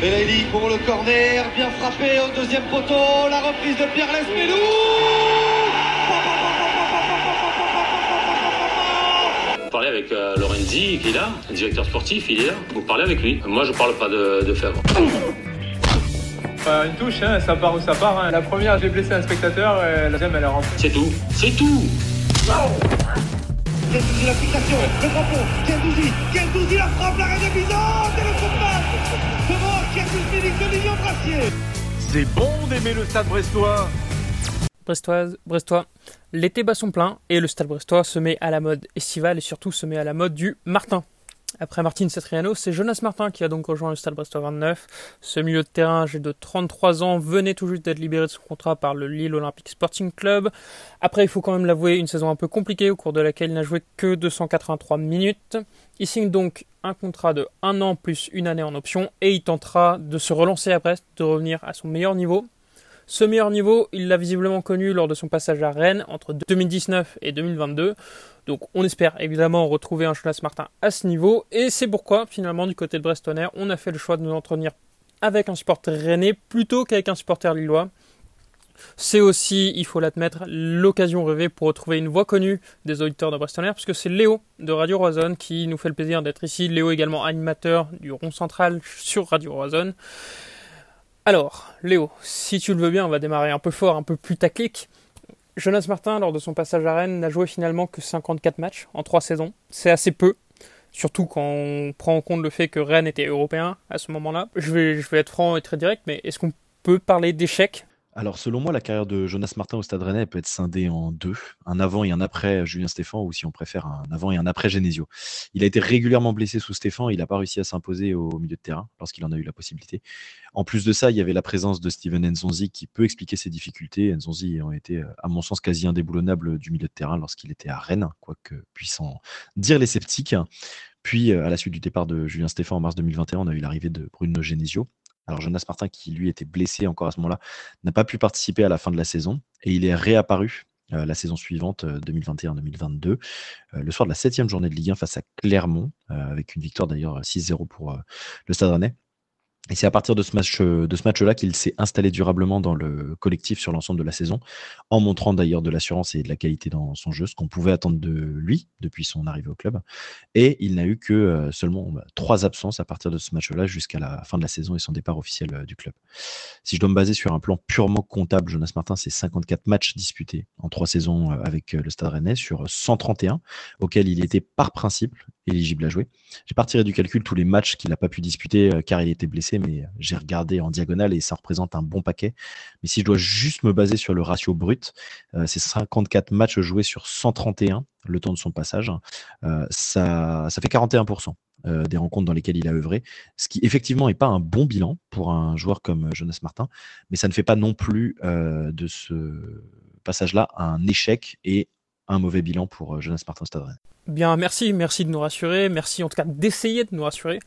Belaïli pour le corner, bien frappé au deuxième poteau, la reprise de Pierre Lesmelou Vous parlez avec euh, Lorenzi qui est là, le directeur sportif, il est là. Vous parlez avec lui. Moi, je parle pas de, de Fèvre. Euh, une touche, hein, ça part où ça part. hein. La première, j'ai blessé un spectateur, et la deuxième, elle est rentrée. C'est tout. C'est tout. L'application, le drapeau, Gendouzi, Gendouzi la frappe, l'arrêt de et le coup de C'est bon d'aimer le stade brestois. Brestoise, Brestois. L'été bat son plein et le stade brestois se met à la mode estivale et surtout se met à la mode du Martin. Après Martin Satriano, c'est Jonas Martin qui a donc rejoint le stade brestois 29. Ce milieu de terrain, âgé de 33 ans, venait tout juste d'être libéré de son contrat par le Lille Olympique Sporting Club. Après, il faut quand même l'avouer, une saison un peu compliquée au cours de laquelle il n'a joué que 283 minutes. Il signe donc un contrat de 1 an plus une année en option et il tentera de se relancer Brest, de revenir à son meilleur niveau. Ce meilleur niveau, il l'a visiblement connu lors de son passage à Rennes entre 2019 et 2022. Donc on espère évidemment retrouver un Jonas Martin à ce niveau. Et c'est pourquoi finalement du côté de Brestonner, on a fait le choix de nous entretenir avec un supporter rennais plutôt qu'avec un supporter lillois. C'est aussi, il faut l'admettre, l'occasion rêvée pour retrouver une voix connue des auditeurs de Brestonner, puisque c'est Léo de Radio Roison qui nous fait le plaisir d'être ici. Léo également animateur du rond central sur Radio Roison. Alors, Léo, si tu le veux bien, on va démarrer un peu fort, un peu plus tactique. Jonas Martin, lors de son passage à Rennes, n'a joué finalement que 54 matchs en 3 saisons. C'est assez peu, surtout quand on prend en compte le fait que Rennes était européen à ce moment-là. Je vais, je vais être franc et très direct, mais est-ce qu'on peut parler d'échec Alors, selon moi, la carrière de Jonas Martin au Stade Rennais peut être scindée en deux, un avant et un après Julien Stéphan, ou si on préfère, un avant et un après Genesio. Il a été régulièrement blessé sous Stéphan, il n'a pas réussi à s'imposer au milieu de terrain lorsqu'il en a eu la possibilité. En plus de ça, il y avait la présence de Steven Nzonzi qui peut expliquer ses difficultés. Nzonzi ayant été, à mon sens, quasi indéboulonnable du milieu de terrain lorsqu'il était à Rennes, quoique puissent en dire les sceptiques. Puis, euh, à la suite du départ de Julien Stéphan en mars 2021, on a eu l'arrivée de Bruno Genesio. Alors Jonas Martin, qui lui était blessé encore à ce moment-là, n'a pas pu participer à la fin de la saison et il est réapparu euh, la saison suivante, euh, 2021-2022, euh, le soir de la septième journée de Ligue 1 face à Clermont, euh, avec une victoire d'ailleurs 6-0 pour euh, le Stade Rennais. Et c'est à partir de ce match, euh, de ce match-là qu'il s'est installé durablement dans le collectif sur l'ensemble de la saison, en montrant d'ailleurs de l'assurance et de la qualité dans son jeu, ce qu'on pouvait attendre de lui depuis son arrivée au club. Et il n'a eu que euh, seulement bah, trois absences à partir de ce match-là jusqu'à la fin de la saison et son départ officiel euh, du club. Si je dois me baser sur un plan purement comptable, Jonas Martin, c'est 54 matchs disputés en trois saisons avec le Stade Rennais sur 131, auxquels il était par principe éligible à jouer. J'ai pas retiré du calcul tous les matchs qu'il n'a pas pu disputer euh, car il était blessé, mais euh, j'ai regardé en diagonale et ça représente un bon paquet. Mais si je dois juste me baser sur le ratio brut, euh, c'est 54 matchs joués sur 131 le temps de son passage. Ça, ça fait 41% euh, des rencontres dans lesquelles il a œuvré, ce qui effectivement n'est pas un bon bilan pour un joueur comme Jonas Martin, mais ça ne fait pas non plus de ce passage-là un échec et un mauvais bilan pour Jonas Martin Stade Rennais. Bien, merci, merci de nous rassurer, merci en tout cas d'essayer de nous rassurer.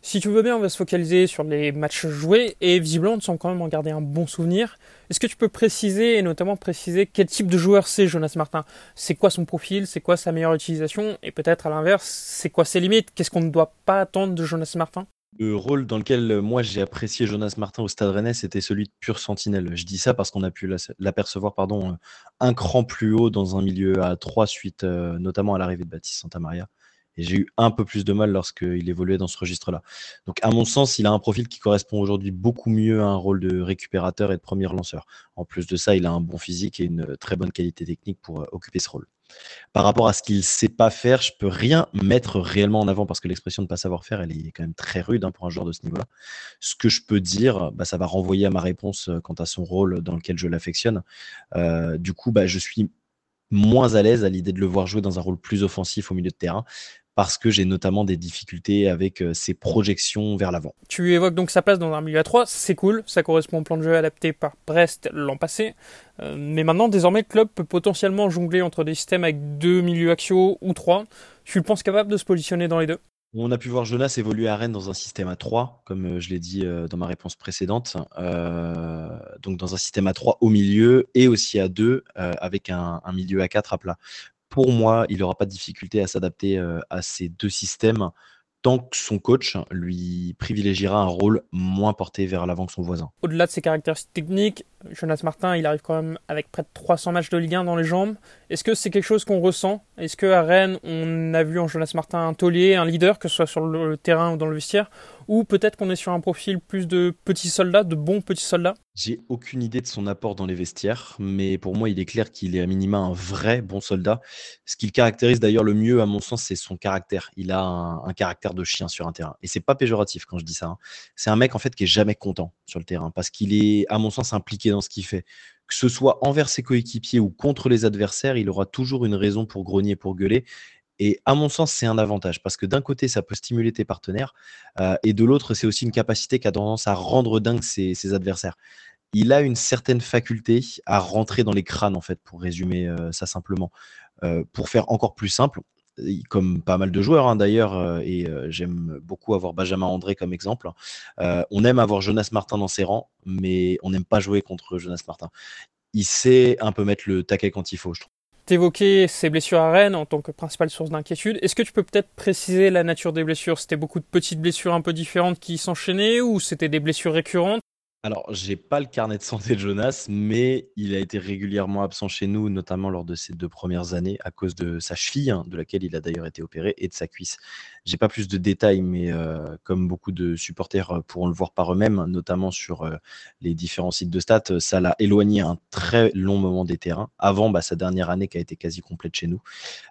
Si tu veux bien, on va se focaliser sur les matchs joués et visiblement, on semble quand même en garder un bon souvenir. Est-ce que tu peux préciser et notamment préciser quel type de joueur c'est Jonas Martin? C'est quoi son profil? C'est quoi sa meilleure utilisation? Et peut-être à l'inverse, c'est quoi ses limites? Qu'est-ce qu'on ne doit pas attendre de Jonas Martin? Le rôle dans lequel euh, moi j'ai apprécié Jonas Martin au Stade Rennais, c'était celui de pur sentinelle. Je dis ça parce qu'on a pu l'apercevoir pardon, euh, un cran plus haut dans un milieu à 3 suite euh, notamment à l'arrivée de Baptiste Santamaria. Et j'ai eu un peu plus de mal lorsqu'il évoluait dans ce registre-là. Donc, à mon sens, il a un profil qui correspond aujourd'hui beaucoup mieux à un rôle de récupérateur et de premier lanceur. En plus de ça, il a un bon physique et une très bonne qualité technique pour occuper ce rôle. Par rapport à ce qu'il sait pas faire, je peux rien mettre réellement en avant parce que l'expression de pas savoir faire, elle est quand même très rude hein, pour un joueur de ce niveau-là. Ce que je peux dire, bah, ça va renvoyer à ma réponse euh, quant à son rôle dans lequel je l'affectionne. Euh, du coup, bah, je suis moins à l'aise à l'idée de le voir jouer dans un rôle plus offensif au milieu de terrain parce que j'ai notamment des difficultés avec euh, ses projections vers l'avant. Tu évoques donc sa place dans un milieu à 3, c'est cool, ça correspond au plan de jeu adapté par Brest l'an passé. Euh, mais maintenant, désormais, le club peut potentiellement jongler entre des systèmes avec deux milieux axiaux ou trois. Tu le penses capable de se positionner dans les deux? On a pu voir Jonas évoluer à Rennes dans un système à 3, comme euh, je l'ai dit euh, dans ma réponse précédente. Euh, donc dans un système à 3 au milieu et aussi à 2 euh, avec un, un milieu à 4 à plat. Pour moi, il n'aura pas de difficulté à s'adapter euh, à ces deux systèmes tant que son coach lui privilégiera un rôle moins porté vers l'avant que son voisin. Au-delà de ses caractéristiques techniques, Jonas Martin, il arrive quand même avec près de 300 matchs de Ligue 1 dans les jambes. Est-ce que c'est quelque chose qu'on ressent? Est-ce qu'à Rennes, on a vu en Jonas Martin un taulier, un leader, que ce soit sur le terrain ou dans le vestiaire? Ou peut-être qu'on est sur un profil plus de petits soldats, de bons petits soldats? J'ai aucune idée de son apport dans les vestiaires, mais pour moi, il est clair qu'il est à minima un vrai bon soldat. Ce qui le caractérise d'ailleurs le mieux, à mon sens, c'est son caractère. Il a un, caractère de chien sur un terrain. Et c'est pas péjoratif quand je dis ça. Hein. C'est un mec en fait qui est jamais content sur le terrain parce qu'il est, à mon sens, impliqué dans ce qu'il fait. Que ce soit envers ses coéquipiers ou contre les adversaires, il aura toujours une raison pour grogner, pour gueuler. Et à mon sens, c'est un avantage parce que d'un côté, ça peut stimuler tes partenaires euh, et de l'autre, c'est aussi une capacité qui a tendance à rendre dingue ses, adversaires. Il a une certaine faculté à rentrer dans les crânes, en fait, pour résumer euh, ça simplement. Euh, pour faire encore plus simple, comme pas mal de joueurs hein, d'ailleurs, euh, et euh, j'aime beaucoup avoir Benjamin André comme exemple. Euh, on aime avoir Jonas Martin dans ses rangs, mais on n'aime pas jouer contre Jonas Martin. Il sait un peu mettre le taquet quand il faut, je trouve. T'évoquais ses blessures à Rennes en tant que principale source d'inquiétude. Est-ce que tu peux peut-être préciser la nature des blessures? C'était beaucoup de petites blessures un peu différentes qui s'enchaînaient ou c'était des blessures récurrentes? Alors, j'ai pas le carnet de santé de Jonas, mais il a été régulièrement absent chez nous, notamment lors de ses deux premières années, à cause de sa cheville, hein, de laquelle il a d'ailleurs été opéré, et de sa cuisse. J'ai pas plus de détails, mais euh, comme beaucoup de supporters euh, pourront le voir par eux-mêmes, notamment sur euh, les différents sites de stats, ça l'a éloigné un très long moment des terrains, avant bah, sa dernière année qui a été quasi complète chez nous.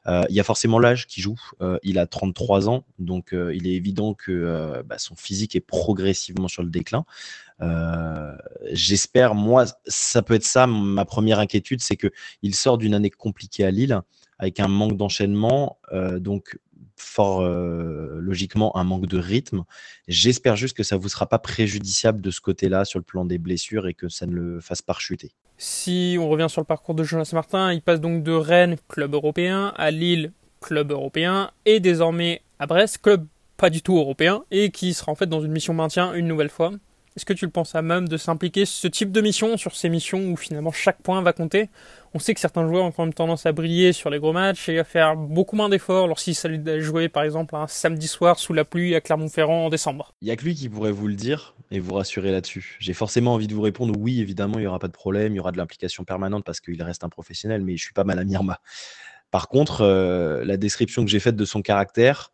Il y a forcément l'âge qui joue. il a 33 ans, donc il est évident que bah, son physique est progressivement sur le déclin. Euh, j'espère, moi, ça peut être ça. Ma première inquiétude, c'est que il sort d'une année compliquée à Lille, avec un manque d'enchaînement, euh, donc fort euh, logiquement un manque de rythme. J'espère juste que ça vous sera pas préjudiciable de ce côté-là sur le plan des blessures et que ça ne le fasse pas chuter. Si on revient sur le parcours de Jonas Martin, il passe donc de Rennes, club européen, à Lille, club européen, et désormais à Brest, club pas du tout européen, et qui sera en fait dans une mission maintien une nouvelle fois. Est-ce que tu le penses à même de s'impliquer ce type de mission sur ces missions où finalement chaque point va compter? On sait que certains joueurs ont quand même tendance à briller sur les gros matchs et à faire beaucoup moins d'efforts lorsqu'il s'agit de jouer par exemple un samedi soir sous la pluie à Clermont-Ferrand en décembre. Il n'y a que lui qui pourrait vous le dire et vous rassurer là-dessus. J'ai forcément envie de vous répondre oui, évidemment, il n'y aura pas de problème, il y aura de l'implication permanente parce qu'il reste un professionnel, mais je suis pas mal à Mirma. Par contre, euh, la description que j'ai faite de son caractère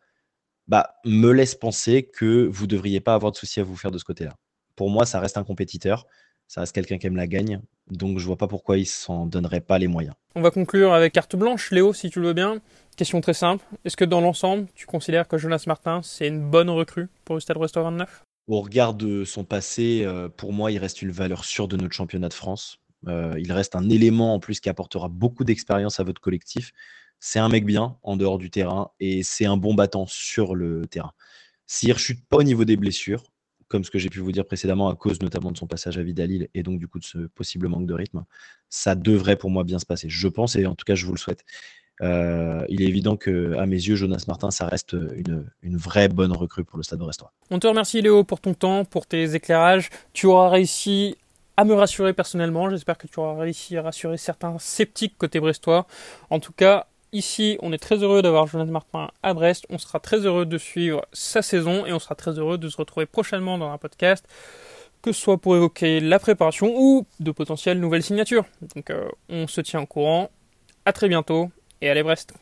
bah, me laisse penser que vous ne devriez pas avoir de soucis à vous faire de ce côté-là pour moi, ça reste un compétiteur. Ça reste quelqu'un qui aime la gagne. Donc, je vois pas pourquoi il s'en donnerait pas les moyens. On va conclure avec carte blanche. Léo, si tu le veux bien. Question très simple. Est-ce que dans l'ensemble, tu considères que Jonas Martin, c'est une bonne recrue pour le Stade Brestois 29 Au regard de son passé, euh, pour moi, il reste une valeur sûre de notre championnat de France. Euh, il reste un élément en plus qui apportera beaucoup d'expérience à votre collectif. C'est un mec bien en dehors du terrain et c'est un bon battant sur le terrain. S'il ne rechute pas au niveau des blessures, comme ce que j'ai pu vous dire précédemment, à cause notamment de son passage à Vidalil et donc du coup de ce possible manque de rythme, ça devrait pour moi bien se passer. Je pense, et en tout cas je vous le souhaite. Euh, il est évident que, à mes yeux, Jonas Martin, ça reste une, une vraie bonne recrue pour le Stade brestois. On te remercie Léo pour ton temps, pour tes éclairages. Tu auras réussi à me rassurer personnellement. J'espère que tu auras réussi à rassurer certains sceptiques côté brestois. En tout cas, Ici, on est très heureux d'avoir Jonathan Martin à Brest. On sera très heureux de suivre sa saison et on sera très heureux de se retrouver prochainement dans un podcast, que ce soit pour évoquer la préparation ou de potentielles nouvelles signatures. Donc, euh, on se tient au courant. À très bientôt et allez Brest.